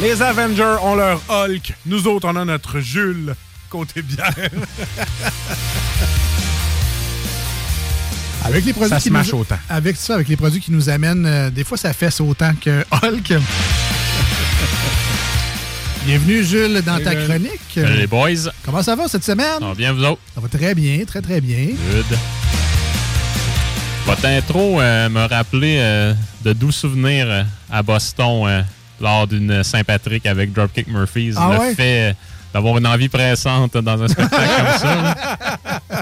Les Avengers ont leur Hulk. Nous autres, on a notre Jules côté bière. Avec les produits Ça qui se mâche nous, autant. Avec ça, avec les produits qui nous amènent, euh, des fois ça fesse autant que Hulk. Bienvenue Jules dans ta chronique. Salut les boys. Comment ça va cette semaine? Ça va bien, vous autres? Ça va très bien, très très bien. Good. Votre intro euh, me rappelait euh, de doux souvenirs euh, à Boston euh, lors d'une Saint-Patrick avec Dropkick Murphys. Ah le ouais? fait d'avoir une envie pressante dans un spectacle comme ça.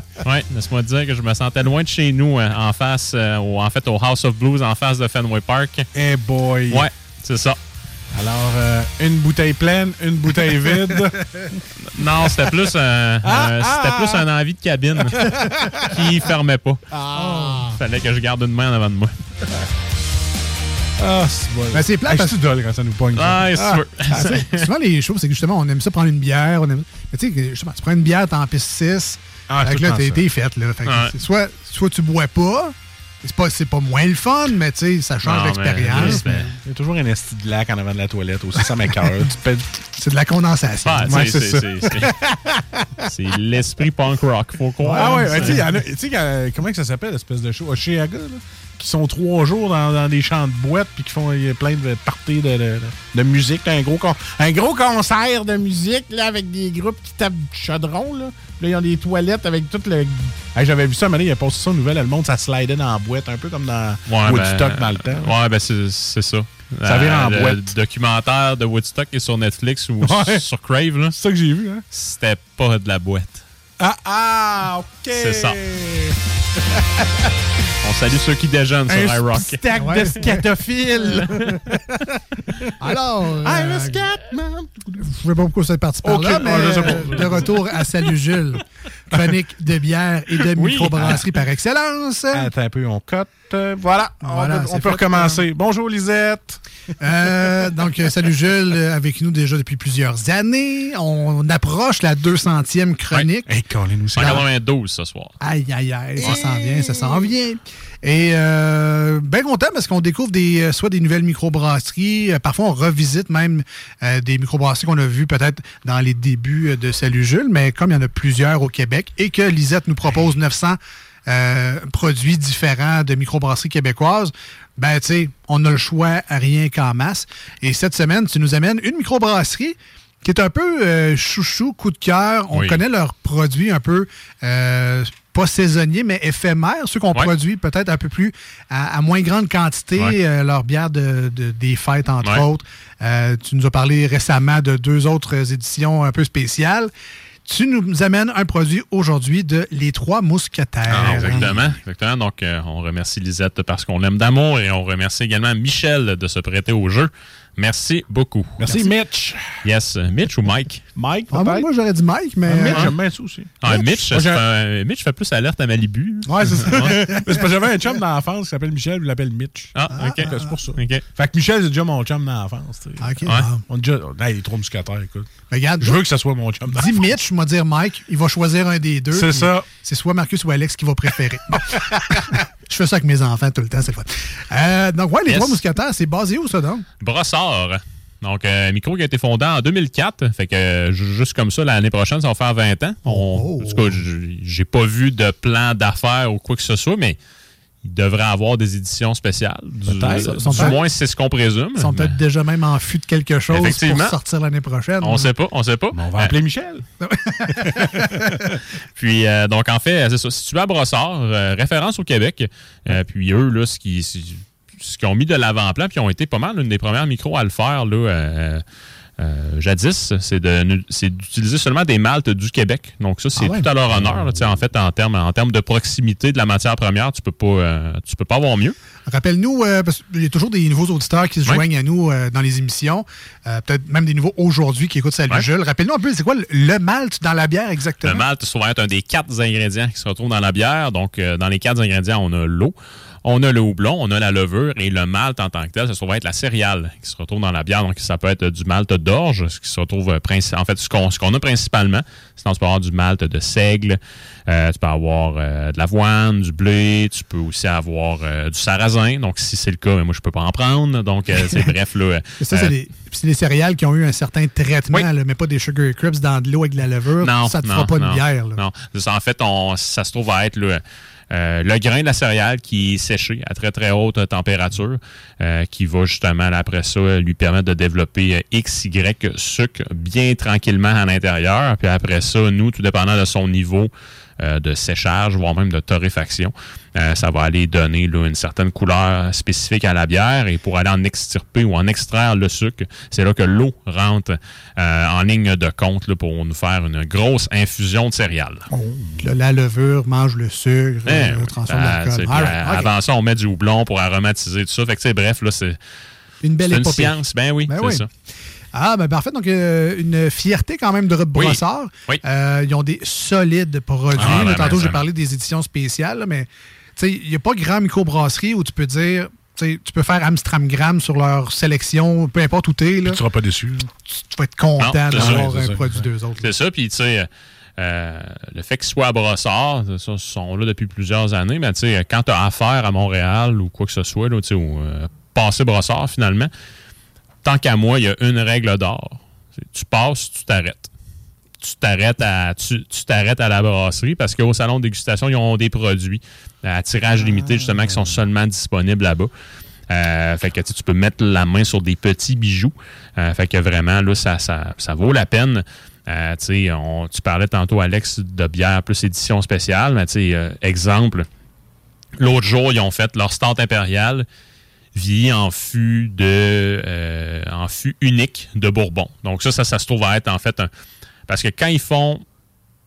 Ouais, laisse-moi te dire que je me sentais loin de chez nous, euh, en face, euh, au- en fait, au House of Blues, en face de Fenway Park. Eh boy. Ouais, c'est ça. Alors, euh, une bouteille pleine, une bouteille vide. Non, c'était plus, un, Ah, un- ah, c'était plus ah. un envie de cabine qui fermait pas. Ah. Fallait que je garde une main en avant de moi. Ah, c'est bon. Ben, c'est plat parce- dole quand ça nous pogne. Ah, c'est sûr. Ah, c'est- souvent, les choses, c'est que justement, on aime ça prendre une bière. On aime... Mais tu sais, justement, tu prends une bière, t'es en piste 6. Ah, fait que là, t'es faite. Là. Fait que Ouais. c'est soit, soit tu bois pas, c'est pas, c'est pas moins le fun, mais tu sais, ça change l'expérience. juste, mais Il y a toujours un esti de lac en avant de la toilette aussi, ça pètes- C'est de la condensation. Ah, Ouais, c'est- c'est c'est- ça. c'est- c'est- C'est l'esprit punk rock, faut croire. Ah ouais, tu sais, comment que ça s'appelle, l'espèce de show? Oshiaga, là? Qui sont trois jours dans, dans des champs de boîte puis qui font plein de parties de, de, de musique. là, un, gros un gros concert de musique là, avec des groupes qui tapent du chaudron. Là, là ils ont des toilettes avec tout le. Hey, J'avais vu ça, moment donné, il a posté ça aux nouvelles. Le monde, ça slidait dans la boîte, un peu comme dans Ouais, Woodstock ben, dans le temps. Ouais, ben c'est ça. Ça vient en le boîte. documentaire de Woodstock qui est sur Netflix ou Ouais. sur Crave, là, C'est ça que j'ai vu. Hein? c'était pas de la boîte. Ah, ah, OK. C'est ça. On salue ceux qui déjeunent sur Un iRock. stack Ouais. de scatophiles. Alors, I'm a euh, scatman. je sais pas pourquoi c'est parti par Ok, là, mais de retour à Salut Jules. Chronique de bière et de Oui. microbrasserie par excellence. Attends un peu, on cote. Voilà, Voilà, on peut, c'est on peut fait, recommencer. Bonjour Lisette. Euh, donc, euh, salut Jules, euh, avec nous déjà depuis plusieurs années. On approche la 200e chronique. Hey, nous 192 ce soir. Aïe, aïe, aïe, ça s'en vient, ça s'en vient. Et euh, bien content parce qu'on découvre des, euh, soit des nouvelles microbrasseries, euh, parfois on revisite même euh, des microbrasseries qu'on a vues peut-être dans les débuts de Salut Jules, mais comme il y en a plusieurs au Québec et que Lisette nous propose 900 euh, produits différents de microbrasseries québécoises, ben tu sais, on a le choix à rien qu'en masse. Et cette semaine, tu nous amènes une microbrasserie qui est un peu euh, chouchou, coup de cœur. On Oui. connaît leurs produits un peu, pas saisonniers, mais éphémères, ceux qu'on Ouais. produit peut-être un peu plus, à, à moins grande quantité, Ouais. euh, leur bière de, de- des fêtes, entre Ouais. autres. Euh, tu nous as parlé récemment de deux autres éditions un peu spéciales. Tu nous amènes un produit aujourd'hui de Les Trois Mousquetaires. Ah, exactement, exactement. Donc, euh, on remercie Lisette parce qu'on l'aime d'amour et on remercie également Michel de se prêter au jeu. Merci beaucoup. Merci, Mitch. Yes. Mitch ou Mike? Mike, Ah, moi, j'aurais dit Mike, mais. Ah, Mitch, euh, j'aime bien ça aussi. Ah, Mitch, Moi, un- Mitch fait plus alerte à Malibu. Ouais, c'est ça. Mais c'est parce que j'avais un chum d'enfance qui s'appelle Michel, il l'appelle Mitch. Ah, OK. C'est pour ça. OK. Fait que Michel, c'est déjà mon chum tu sais. OK. Ouais. On déjà. Hey, il est trop muscataire, écoute. Regarde, Je veux que ce soit mon chum dis. Mitch, moi dire Mike, il va choisir un des deux. C'est ça. C'est soit Marcus ou Alex qui va préférer. Je fais ça avec mes enfants tout le temps, c'est le fun. Euh, donc, ouais, les Yes. trois mousquetaires, c'est basé où, ça, donc? Brossard. Donc, euh, micro qui a été fondé en 2004. Fait que euh, ju- juste comme ça, l'année prochaine, ça va faire 20 ans. On- Oh. En tout cas, j- j'ai pas vu de plan d'affaires ou quoi que ce soit, mais il devrait avoir des éditions spéciales. Du, du moins, c'est ce qu'on présume. Ils sont peut-être déjà même en fût de quelque chose pour sortir l'année prochaine. On sait pas, on sait pas. On va Euh, appeler Michel. Puis, euh, donc, en fait, c'est ça. Situé à Brossard, euh, référence au Québec. Euh, puis, eux, là, ce qui- ce qu'ils ont mis de l'avant-plan, puis ils ont été pas mal l'une des premières micros à le faire, là, euh, jadis, c'est d'utiliser seulement des maltes du Québec. Donc, ça, c'est Ah ouais? tout à leur honneur. là. En fait, en termes en de proximité de la matière première, tu peux pas, euh, tu peux pas avoir mieux. Rappelle-nous, euh, parce qu'il y a toujours des nouveaux auditeurs qui se joignent à nous dans les émissions, peut-être même des nouveaux aujourd'hui qui écoutent Salut Ouais. Jules. Rappelle-nous un peu, c'est quoi le, le malt dans la bière exactement? Le malt, souvent, est un des quatre ingrédients qui se retrouvent dans la bière. Donc, dans les quatre ingrédients, on a l'eau, on a le houblon, on a la levure et le malt en tant que tel, ça se trouve être la céréale qui se retrouve dans la bière. Donc, ça peut être du malt d'orge, ce qui se retrouve euh, en fait, ce qu'on a principalement. Sinon, tu peux avoir du malt de seigle, euh, tu peux avoir euh, de l'avoine, du blé, tu peux aussi avoir euh, du sarrasin. Donc, si c'est le cas, mais moi, je peux pas en prendre. Donc, c'est bref, là. ça, c'est des, céréales qui ont eu un certain traitement, Oui. là, mais pas des sugar crips dans de l'eau avec de la levure. Non, ça te non, fera pas non, une bière. là. Non, en fait, on, ça se trouve à être le, euh, le grain de la céréale qui est séché à très très haute température, euh, qui va justement après ça lui permettre de développer euh, X, Y sucre bien tranquillement à l'intérieur. Puis après ça, nous, tout dépendant de son niveau euh, de séchage, voire même de torréfaction, euh, ça va aller donner là, une certaine couleur spécifique à la bière. Et pour aller en extirper ou en extraire le sucre, c'est là que l'eau rentre euh, en ligne de compte là, pour nous faire une grosse infusion de céréales. Là, la levure mange le sucre, Eh oui. transforme Ah, l'alcool. Avant ça, on met du houblon pour aromatiser tout ça. Fait que, bref, là, c'est Une belle c'est une science. Ben oui, Ben c'est oui. ça. Ah, ben parfait. Donc, euh, une fierté quand même de Rub Oui. Brossard. Oui. Euh, ils ont des solides produits. Ah, ben, tantôt, ben, j'ai parlé des éditions spéciales, mais tu sais, il n'y a pas grand microbrasserie où tu peux dire, tu peux faire Amstramgram sur leur sélection, peu importe où tu es. Là, Tu seras pas déçu. là. tu vas être content d'avoir un ça. produit d'eux autres. C'est ça. Puis, tu sais, euh, le fait qu'ils soient à Brossard, ça, ils sont là depuis plusieurs années, mais tu sais, quand tu as affaire à Montréal ou quoi que ce soit, là, ou euh, passer Brossard, finalement, tant qu'à moi, il y a une règle d'or. Tu passes, tu t'arrêtes. Tu t'arrêtes à tu t'arrêtes à la brasserie parce qu'au salon de dégustation, ils ont des produits à tirage limité, justement, qui sont seulement disponibles là-bas. Euh, fait que tu peux mettre la main sur des petits bijoux. Euh, fait que vraiment, là, ça, ça, ça vaut la peine. Euh, on- tu parlais tantôt, Alex, de bière plus édition spéciale. Mais exemple, l'autre jour, ils ont fait leur start impérial vieilli en fût de euh, en fût unique de Bourbon. Donc ça, ça, se trouve à être en fait un. Parce que quand ils font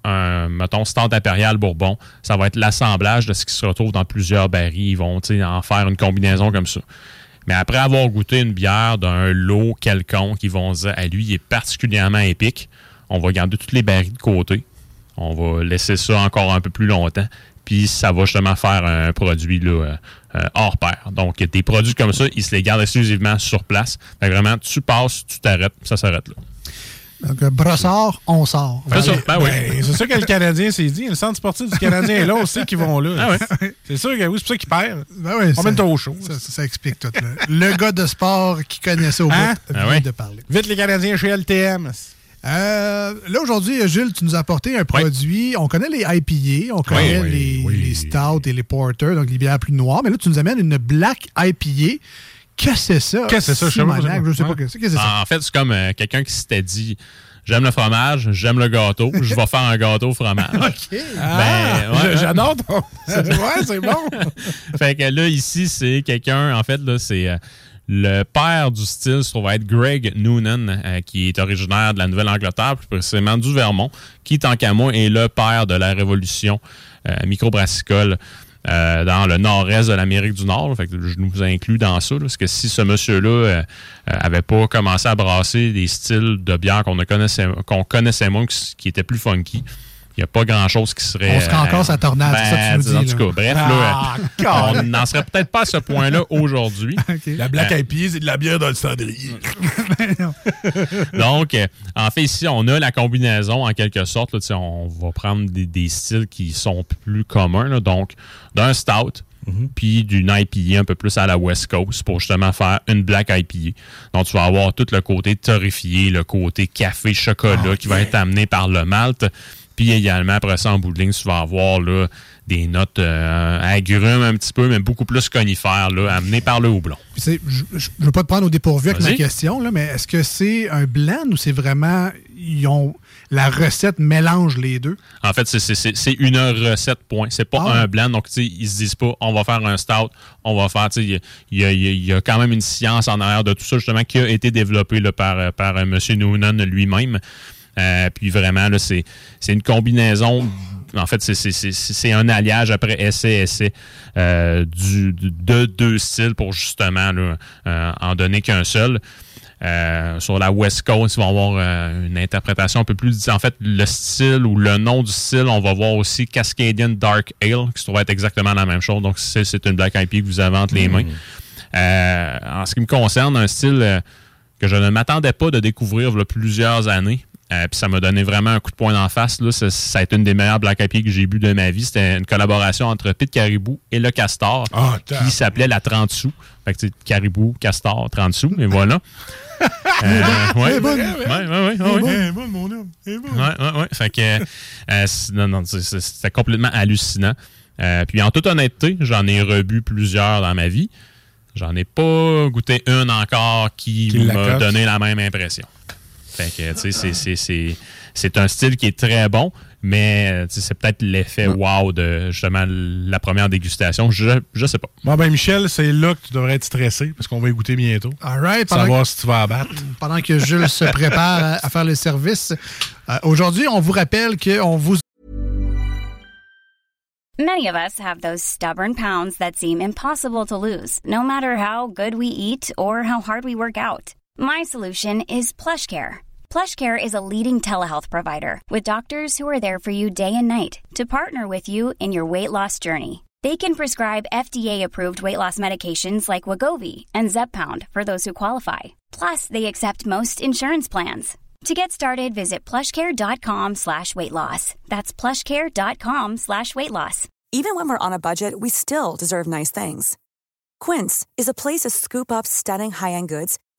un, mettons, stand impérial Bourbon, ça va être l'assemblage de ce qui se retrouve dans plusieurs barils. Ils vont en faire une combinaison comme ça. Mais après avoir goûté une bière d'un lot quelconque, ils vont dire, à lui, il est particulièrement épique. On va garder toutes les barils de côté. On va laisser ça encore un peu plus longtemps. Puis ça va justement faire un produit là, euh, euh, hors pair. Donc, des produits comme ça, ils se les gardent exclusivement sur place. Fait que vraiment, tu passes, tu t'arrêtes, ça s'arrête là. Donc, euh, Brossard, on sort. C'est ça. Ben oui. Ben, c'est ça que le Canadien s'est dit. Le centre sportif du Canadien est là aussi qu'ils vont là. Ah ouais. C'est sûr que oui, c'est pour ça qu'ils perdent. Ben oui, On met ça, au chaud. ça, ça- ça explique tout. là. Le gars de sport qui connaît ça au Hein? bout Ah vient ouais. de parler. Vite les Canadiens chez LTM. Euh, là, aujourd'hui, Jules, tu nous as apporté un produit. On connaît les IPA, on connaît oui, les, oui. les Stouts et les Porter, donc les bières plus noires. Mais là, tu nous amènes une Black IPA. Qu'est-ce que c'est ça? Qu'est-ce que c'est ça? Je Je sais pas ouais. qu'est-ce que c'est ça. En fait, c'est comme euh, quelqu'un qui s'était dit J'aime le fromage, j'aime le gâteau, je vais faire un gâteau au fromage. OK. Ah, Ben, ouais. j- J'adore ton. ouais, c'est bon. fait que là, ici, c'est quelqu'un, en fait, là, c'est euh, le père du style, se trouve être Greg Noonan, euh, qui est originaire de la Nouvelle-Angleterre, plus précisément du Vermont, qui, tant qu'à moi, est le père de la révolution euh, microbrassicole. euh, dans le nord-est de l'Amérique du Nord. Fait que je nous inclus dans ça. là, parce que si ce monsieur-là euh, avait pas commencé à brasser des styles de bière qu'on ne connaissait, qu'on connaissait moins, qui, qui étaient plus funky, il n'y a pas grand-chose qui serait... On serait encore euh, sa tornade, c'est ça que tu nous en dis, tout là. cas, bref, Ah, là, on n'en serait peut-être pas à ce point-là aujourd'hui. La Black Euh, IPA, c'est de la bière dans le cendrier. Donc, euh, en fait, ici, on a la combinaison, en quelque sorte. Là, on va prendre des, des styles qui sont plus communs. là. donc, d'un stout, puis d'une IPA un peu plus à la West Coast pour justement faire une Black IPA. Donc, tu vas avoir tout le côté torréfié, le côté café-chocolat qui va être amené par le malt. Puis également, après ça, en bout de ligne, tu vas avoir là, des notes euh, agrumes un petit peu, mais beaucoup plus conifères, là, amenées par le houblon. Je ne veux pas te prendre au dépourvu avec ma question, là, mais est-ce que c'est un blend ou c'est vraiment. Ils ont, la recette mélange les deux? En fait, c'est- une recette, point. C'est pas Ah. un blend. Donc, tu sais, ils se disent pas, on va faire un stout, on va faire, il y y, a- y quand même une science en arrière de tout ça, justement, qui a été développée là, par, par euh, M. Noonan lui-même. Euh, puis vraiment, là, c'est c'est une combinaison. En fait, c'est- c'est- c'est un alliage après essai-essai euh, du, de deux styles pour justement là, euh, en donner qu'un seul. Euh, sur la West Coast, ils vont avoir euh, une interprétation un peu plus. En fait, le style ou le nom du style, on va voir aussi Cascadian Dark Ale, qui se trouve être exactement la même chose. Donc, c'est c'est une Black IPA que vous avez entre les mains. Euh, en ce qui me concerne, un style que je ne m'attendais pas de découvrir il y a plusieurs années. Euh, puis ça m'a donné vraiment un coup de poing d'en face. Là. Ça, ça a été une des meilleures Black IPA que j'ai bu de ma vie. C'était une collaboration entre Pete Caribou et le Castor Ah, qui s'appelait la 30 sous. Fait que Caribou, Castor, 30 sous, et voilà. Euh, ouais, ouais, ouais, ouais, ouais, ouais. Bon, mon homme. Bon. Ouais, ouais, ouais. Fait que, euh, c'est- non, non, c'est- c'est- c'était complètement hallucinant. Euh, puis en toute honnêteté, j'en ai rebu plusieurs dans ma vie. J'en ai pas goûté une encore qui, Qui m'a donné la même impression. Fait que, tu sais, c'est- c'est- c'est- c'est un style qui est très bon, mais euh, c'est peut-être l'effet wow de justement la première dégustation. Je, je sais pas. Bon, ben, Michel, c'est là que tu devrais être stressé parce qu'on va y goûter bientôt. All right. Savoir si tu vas abattre. pendant que Jules se prépare à, à faire le service, euh, aujourd'hui, on vous rappelle qu'on vous Many of us have those stubborn pounds that seem impossible to lose, no matter how good we eat or how hard we work out. My solution is PlushCare. PlushCare is a leading telehealth provider with doctors who are there for you day and night to partner with you in your weight loss journey. They can prescribe FDA-approved weight loss medications like Wagovi and Zepbound for those who qualify. Plus, they accept most insurance plans. To get started, visit plushcare.com slash weight loss. That's plushcare.com slash weight loss. Even when we're on a budget, we still deserve nice things. Quince is a place to scoop up stunning high-end goods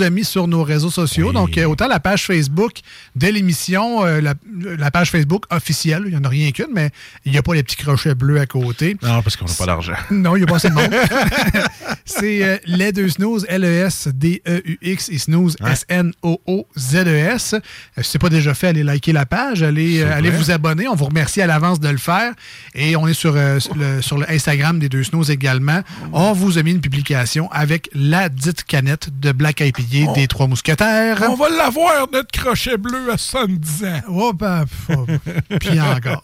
A mis sur nos réseaux sociaux. Donc, euh, autant la page Facebook de l'émission, euh, la, la page Facebook officielle, il n'y en a rien qu'une, mais il n'y a pas les petits crochets bleus à côté. Non, parce qu'on n'a pas d'argent. Non, il n'y a pas assez de monde. C'est euh, les deux snooze, L-E-S-D-E-U-X et snooze, S-N-O-O-Z-E-S. Euh, Si ce n'est pas déjà fait, allez liker la page, allez, allez vous abonner. On vous remercie à l'avance de le faire. Et on est sur, euh, sur le, sur le Instagram des deux snooze également. On vous a mis une publication avec la dite canette de Black IPA des Trois Mousquetaires. On va l'avoir, notre crochet bleu à 70 ans. Oh, ben, oh, puis encore.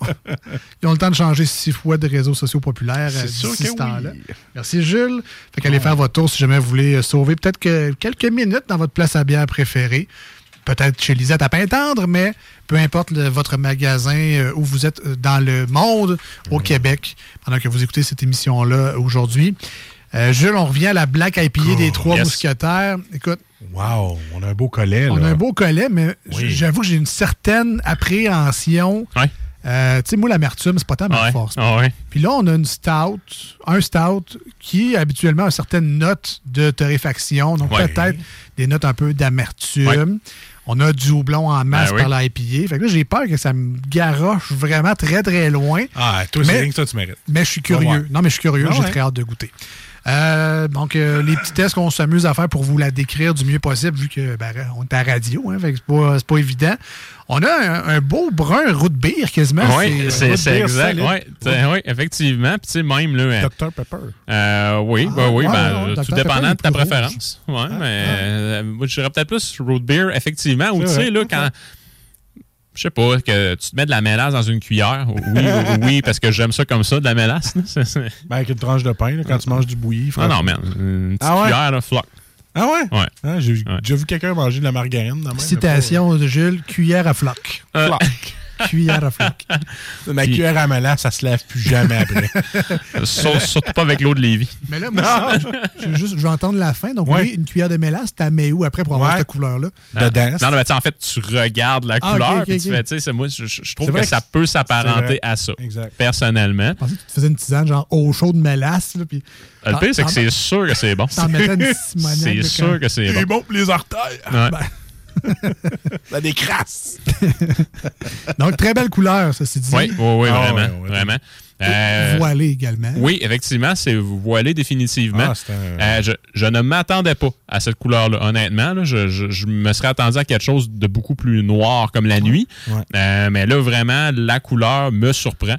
Ils ont le temps de changer six fois de réseaux sociaux populaires euh, C'est sûr d'ici que ce temps-là. oui. Merci, Jules. Fait qu'allez faire votre tour si jamais vous voulez euh, sauver peut-être que quelques minutes dans votre place à bière préférée. Peut-être chez Lisette à Pintendre, mais peu importe le- votre magasin euh, où vous êtes euh, dans le monde, au Québec, pendant que vous écoutez cette émission-là aujourd'hui. Euh, Jules, on revient à la Black IPA des Trois yes. Mousquetaires. Écoute, Wow, on a un beau collet. on là. a un beau collet, mais Oui. j'avoue que j'ai une certaine appréhension. Ouais. Euh, tu sais, moi, l'amertume, c'est pas tant ma Ouais. force. Ah ouais. Puis là, on a une stout, un stout qui habituellement a une certaine note de torréfaction, donc peut-être des notes un peu d'amertume. On a du houblon en masse Ben oui. par l'IPA. Fait que là, j'ai peur que ça me garoche vraiment très, très loin. Ah, toi, Mais- c'est rien que ça, tu mérites. Mais je suis curieux. Non, mais je suis curieux. Ah J'ai très hâte de goûter. Euh, donc, euh, les petits tests qu'on s'amuse à faire pour vous la décrire du mieux possible, vu que ben, on est à radio, hein, fait que c'est pas, c'est pas évident. On a un, un beau brun root beer quasiment. Oui, c'est beer exact. Ouais, oui, effectivement. Puis, tu sais, même, là. euh, Dr Pepper. euh, oui, ben oui, ouais, ben, ouais, tout Dr. dépendant Pepper, de ta préférence. Ouais, mais euh, moi, je dirais peut-être plus root beer, effectivement. Ou tu sais, là, quand. Je sais pas, que tu te mets de la mélasse dans une cuillère. Oui, oui, oui, parce que j'aime ça comme ça, de la mélasse. Ben, avec une tranche de pain, là, quand tu manges du bouilli. Ah non, man. Une petite Ah ouais? cuillère, là, floc. Ah ouais? Ouais. Ah, J'ai Ouais. déjà vu quelqu'un manger de la margarine. dans Citation de Jules, cuillère à floc. Euh, pas- cuillère à floc. Ma Puis- cuillère à mélasse, ça se lave plus jamais après. sur- surtout pas avec l'eau de Lévis. Mais là, moi, je, juste, je veux entendre la fin. Donc, Ouais. oui, une cuillère de mélasse, t'as mets où après pour avoir Ouais. cette couleur-là? Dedans. Non, non, mais tu sais, en fait, tu regardes la Ah, couleur, ok, ok, puis tu ok. fais, tu sais, c'est- moi, je, trouve C'est que que ça peut c'est s'apparenter à ça. Exact. Personnellement. Je pensais que tu te faisais une tisane genre eau chaude mélasse. Là, puis Le pire, c'est que c'est sûr que c'est bon. C'est sûr que c'est C'est bon. bon pour les artères. Ouais. Ben, Ça décrasse. Donc, très belle couleur, ça c'est dit. Oui, oui, oui, Ah, vraiment. ouais, ouais. vraiment. Euh, Voilé également. oui, effectivement, c'est voilé définitivement. Ah, un- Euh, je, je ne m'attendais pas à cette couleur-là, honnêtement. là. je, je- je me serais attendu à quelque chose de beaucoup plus noir comme la nuit. Ouais. Euh, mais là, vraiment, la couleur me surprend.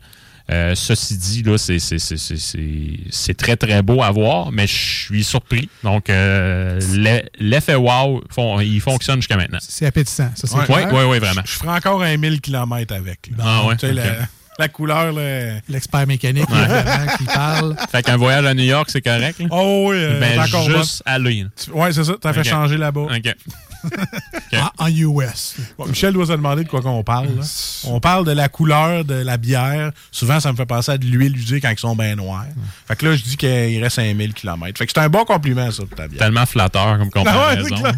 Euh, ceci dit, là, c'est, c'est, c'est, c'est, c'est- c'est très, très beau à voir, mais je suis surpris. Donc, euh, l'e- l'effet wow, il fonctionne jusqu'à maintenant. C'est appétissant, ça c'est. Oui, clair. oui, oui, vraiment. Je ferai encore un 1000 km avec. là. Ah ouais, Tu sais, ok. la, la couleur. L'expert mécanique Ouais. qui parle. Fait qu'un voyage à New York, c'est correct. là? Oh oui, euh, Ben, c'est encore bon. juste là. Tu- Ouais, c'est ça. T'as fait Ok. changer là-bas. OK. En, en US. Bon, Michel doit se demander de quoi qu'on parle. là. On parle de la couleur de la bière. Souvent, ça me fait penser à de l'huile usée quand ils sont bien noirs. Fait que là, je dis qu'il reste 5000 km. Fait que c'est un bon compliment, ça, pour ta bière. Tellement flatteur comme Ah ouais, comparaison.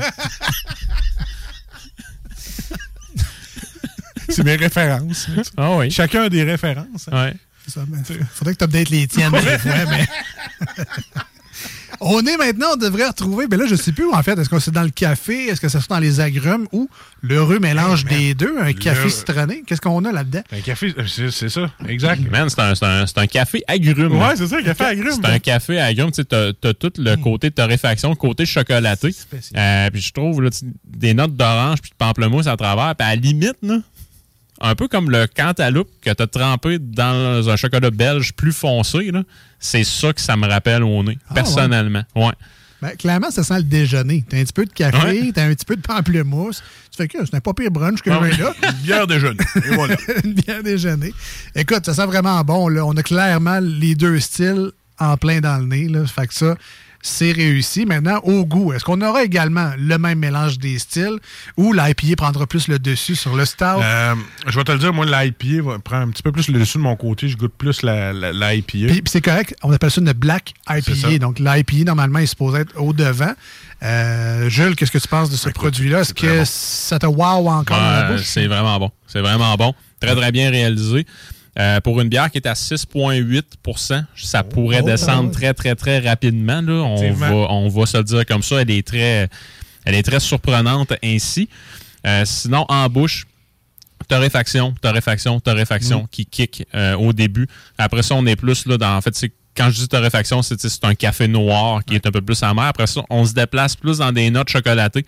c'est mes références. Ah oui. Chacun a des références. hein. Ouais. Ça, ben, faudrait que tu updates les tiennes des fois, mais. On est maintenant, on devrait retrouver, mais là, je sais plus où en fait. Est-ce que c'est dans le café, est-ce que ça se fait dans les agrumes ou l'heureux mélange des deux, un café Le- citronné? Qu'est-ce qu'on a là-dedans? Un café, euh, c'est c'est ça, exact. Man, c'est un, c'est un- c'est un café agrume. Ouais, c'est ça, un café agrume. C'est un café agrume. Tu sais, t'as, t'as tout le côté torréfaction, le côté chocolaté. Euh, puis je trouve là, tu- des notes d'orange puis de pamplemousse à travers. Puis à la limite, là, un peu comme le cantaloupe que t'as trempé dans un chocolat belge plus foncé, là, c'est ça que ça me rappelle au nez, Ah, personnellement. Ouais. Ben, clairement, ça sent le déjeuner. T'as un petit peu de café, Ouais. t'as un petit peu de pamplemousse. Tu fais que c'est un pas pire brunch que Ah j'ai là. Une bière déjeuner. Et voilà. une bière déjeuner. Écoute, ça sent vraiment bon. Là. On a clairement les deux styles en plein dans le nez. Là. Fait que ça, c'est réussi. Maintenant, au goût, est-ce qu'on aura également le même mélange des styles ou l'IPA prendra plus le dessus sur le stout? Euh, je vais te le dire, moi, l'IPA va prendre un petit peu plus le dessus de mon côté. Je goûte plus la, la, l'IPA. Puis, puis c'est correct, on appelle ça une black. IPA. Donc, l'IPA, normalement, est supposé être au-devant. Euh, Jules, qu'est-ce que tu penses de ce produit-là? Est-ce que bon. ça te wow encore dans la Ouais, bouche? c'est vraiment bon. C'est vraiment bon. Très, très bien réalisé. Euh, pour une bière qui est à 6,8% ça pourrait oh, descendre ouais. très, très, très rapidement. Là. On, va, on va se le dire comme ça. Elle est très, elle est très surprenante ainsi. Euh, sinon, en bouche, torréfaction, torréfaction, torréfaction qui kick euh, au début. Après ça, on est plus là dans. En fait, c'est quand je dis torréfaction, c'est c'est un café noir qui est un peu plus amer. Après ça, on se déplace plus dans des notes chocolatées.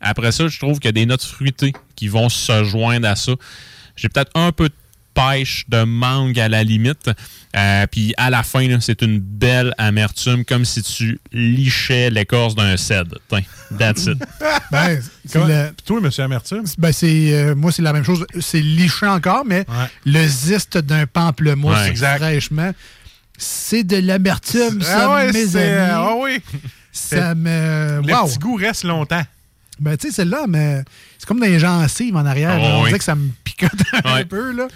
Après ça, je trouve qu'il y a des notes fruitées qui vont se joindre à ça. J'ai peut-être un peu de pêche, de mangue à la limite. Euh, puis à la fin, c'est une belle amertume, comme si tu lichais l'écorce d'un cèdre. That's it. Ben, le- Puis toi, monsieur Amertume? Ben c'est euh, moi c'est la même chose. C'est liché encore, mais Ouais. le zeste d'un pamplemousse Ouais. Fraîchement, c'est de l'amertume, ça, Ah ouais, mes c'est- amis. Ah oui. ça me. Le Wow! petit goût reste longtemps. Ben tu sais, celle-là, mais c'est comme dans les gencives en arrière. Ah là. on oui. dirait que ça me picote un Ouais. peu là.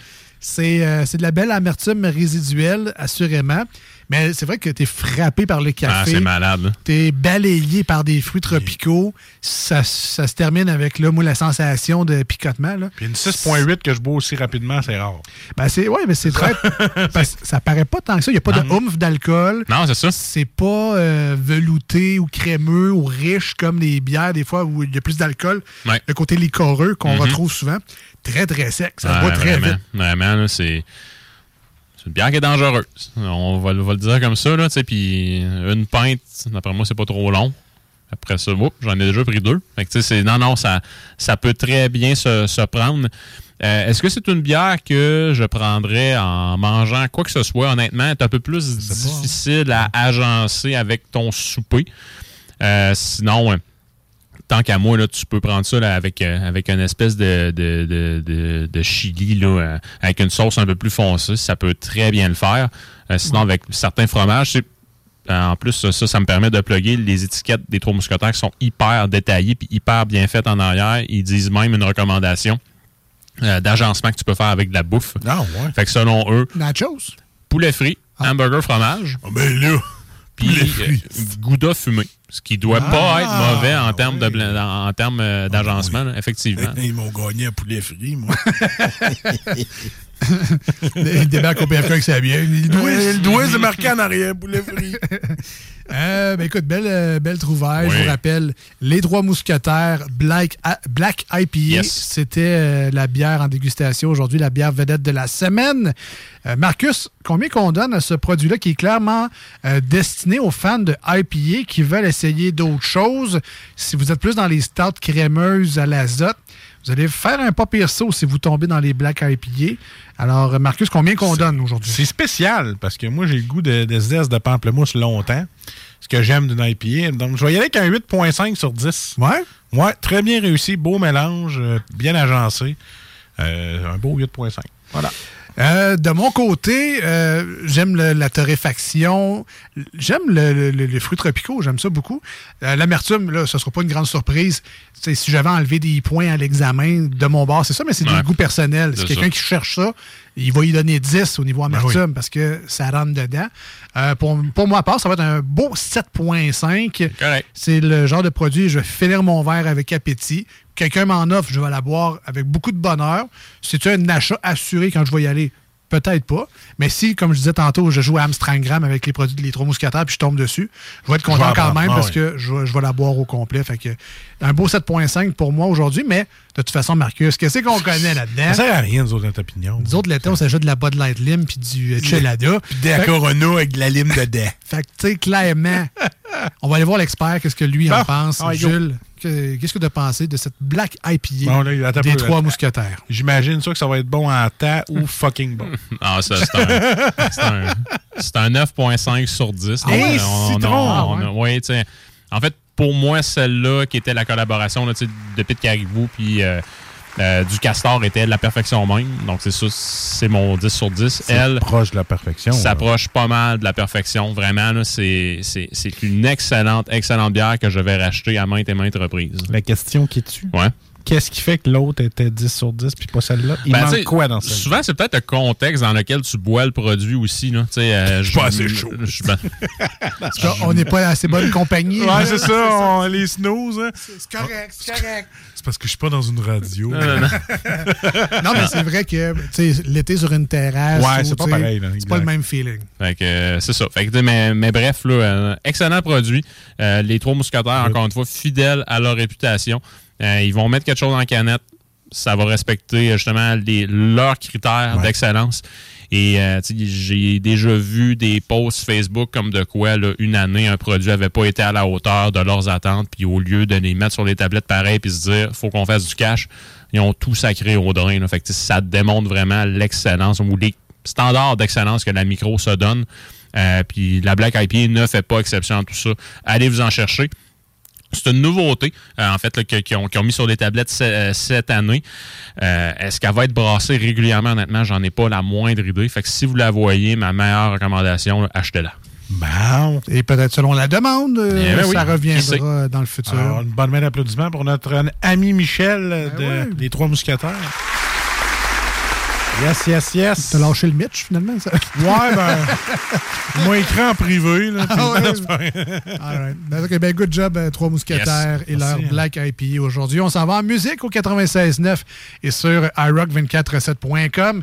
C'est euh, c'est de la belle amertume résiduelle, assurément. Mais c'est vrai que tu es frappé par le Ah, café. c'est malade. là. T'es balayé par des fruits tropicaux. Ça, ça se termine avec, là, moi, la sensation de picotement. Là. Puis une 6.8 que je bois aussi rapidement, c'est rare. Ben, c'est, ouais, mais c'est très. parce que ça paraît pas tant que ça. Il n'y a pas de oomph d'alcool. Non, c'est ça. C'est pas euh, velouté ou crémeux ou riche comme les bières, des fois, où il y a plus d'alcool. Ouais. Le côté licoreux qu'on Mhm. retrouve souvent. Très, très sec. Ça se Ouais, boit très vraiment, vite. Vraiment, c'est. Une bière qui est dangereuse. On va, va le dire comme ça, là, puis une pinte, d'après moi, c'est pas trop long. Après ça, j'en ai déjà pris deux. Fait que, non, non, ça, ça peut très bien se, se prendre. Euh, Est-ce que c'est une bière que je prendrais en mangeant quoi que ce soit? Honnêtement, c'est un peu plus difficile à agencer avec ton souper. Euh, sinon, tant qu'à moi, là, tu peux prendre ça là, avec, euh, avec une espèce de, de, de, de- de chili, là, euh, avec une sauce un peu plus foncée. Ça peut très bien le faire. Euh, sinon, avec certains fromages, en plus, ça, ça me permet de plugger les étiquettes des trois mousquetaires qui sont hyper détaillées puis hyper bien faites en arrière. Ils disent même une recommandation d'agencement que tu peux faire avec de la bouffe. Ah, ouais. Fait que selon eux, Nachos? poulet frit, hamburger fromage. ben là, puis gouda fumé. Ce qui doit pas être mauvais en termes de blan- en, en termes euh, d'agencement, là, effectivement. Ils m'ont gagné à poulet frit, moi. Il débarque au PFK avec sa bière. Euh, le doigt, c'est marqué en arrière, poulet frit. Euh, ben écoute, belle, euh, belle trouvaille. Oui. Je vous rappelle, les trois mousquetaires Black, Black IPA, Yes. c'était euh, la bière en dégustation. Aujourd'hui, la bière vedette de la semaine. Euh, Marcus, combien qu'on donne à ce produit-là qui est clairement destiné aux fans de IPA qui veulent essayer d'autres choses? Si vous êtes plus dans les stouts crémeuses à l'azote, vous allez faire un pas pire saut si vous tombez dans les Black IPA. Alors, Marcus, combien qu'on donne aujourd'hui? C'est spécial parce que moi, j'ai le goût de, de zeste de pamplemousse longtemps. Ce que j'aime d'une IPA. Donc, je vais y aller avec un 8.5 sur 10. Ouais? Ouais, très bien réussi. Beau mélange, euh, bien agencé. Euh, un beau 8.5. Voilà. Euh, de mon côté, euh, j'aime la torréfaction. J'aime le- le- le- les fruits tropicaux. J'aime ça beaucoup. Euh, L'amertume, là, ce ne sera pas une grande surprise. Si j'avais enlevé des points à l'examen de mon bar, c'est ça, mais c'est Ouais. du goût personnel. C'est Si quelqu'un qui cherche ça, il va y donner 10 au niveau amertume parce que ça rentre dedans. Pour, pour moi, à part, ça va être un beau 7.5. Correct. C'est le genre de produit, je vais finir mon verre avec appétit. Quelqu'un m'en offre, je vais la boire avec beaucoup de bonheur. C'est un achat assuré quand je vais y aller? Peut-être pas. Mais si, comme je disais tantôt, je joue à Amstramgram avec les produits de les trois mousquetaires puis je tombe dessus, je vais être vais content en quand même Ah parce oui. que je, vais- je vais la boire au complet. Fait que un beau 7.5 pour moi aujourd'hui, mais de toute façon, Marcus, qu'est-ce qu'on connaît là-dedans? Ça sert à rien, nous autres, notre opinion. Nous autres, l'été, on s'ajoute de la Bud Light Lim puis du euh, Chelada. Puis des Fait- Corona avec de la lime dedans. fait que, tu sais, clairement, on va aller voir l'expert, qu'est-ce que lui en pense. Jules, qu'est-ce que tu as pensé de cette Black IPA Bon, là, des peu, trois mousquetaires? J'imagine ça que ça va être bon en temps ou fucking bon. Ah, ça, c'est un, c'est un, c'est un 9.5 sur 10. Ah on- citron, on- ah on ouais, en fait, pour moi, celle-là qui était la collaboration là, de Pete Caribou puis euh, euh, du Castor était de la perfection même. Donc, c'est ça, c'est mon 10 sur 10. C'est Elle proche de la perfection. s'approche pas mal de la perfection. Vraiment, là, c'est c'est- c'est une excellente, excellente bière que je vais racheter à maintes et maintes reprises. La question qui tue. Ouais. Qu'est-ce qui fait que l'autre était 10 sur 10 puis pas celle-là? Il Ben, manque quoi dans celle-là? Souvent, c'est peut-être le contexte dans lequel tu bois le produit aussi. Là. Euh, suis pas assez chaud. je- ben, qu'on n'est pas assez bonne compagnie. Ouais, c'est ça, on- les snooze. hein. C'est correct, c'est correct. C'est parce que je suis pas dans une radio. non, non, non. Non, mais c'est vrai que l'été sur une terrasse, Ouais, ou, c'est pas pareil, C'est pas le même feeling. Fait que, euh, c'est ça. Fait que, mais, mais bref, là, euh, excellent produit. Euh, les trois mousquetaires, encore une fois, fidèles à leur réputation. Euh, ils vont mettre quelque chose en canette. Ça va respecter euh, justement les, leurs critères Ouais. d'excellence. Et euh, j'ai déjà vu des posts Facebook comme de quoi, là, une année, un produit n'avait pas été à la hauteur de leurs attentes. Puis au lieu de les mettre sur les tablettes pareil puis se dire, faut qu'on fasse du cash, ils ont tout sacré au drain. là. Fait que, ça démontre vraiment l'excellence ou les standards d'excellence que la micro se donne. Euh, puis la Black IPA ne fait pas exception à tout ça. Allez vous en chercher. C'est une nouveauté, euh, en fait, là, que- qu'ils ont, qu'ils ont mis sur les tablettes ce- euh, cette année. Euh, Est-ce qu'elle va être brassée régulièrement? Honnêtement, j'en ai pas la moindre idée. Fait que si vous la voyez, ma meilleure recommandation, là, achetez-la. Bon. Et peut-être selon la demande, Eh ben ça reviendra dans le futur. Alors, une bonne main d'applaudissement pour notre ami Michel de, Ben Trois Mousquetaires. Yes, yes, yes. T'as lâché le Mitch, finalement, ça? Ouais, ben. écrit en privé. Là, Ah ouais. All right. Ben, ok, ben, good job, euh, Trois Mousquetaires Yes. et leur Merci. Black IPA aujourd'hui. On s'en va en musique au 96.9 et sur iRock247.com.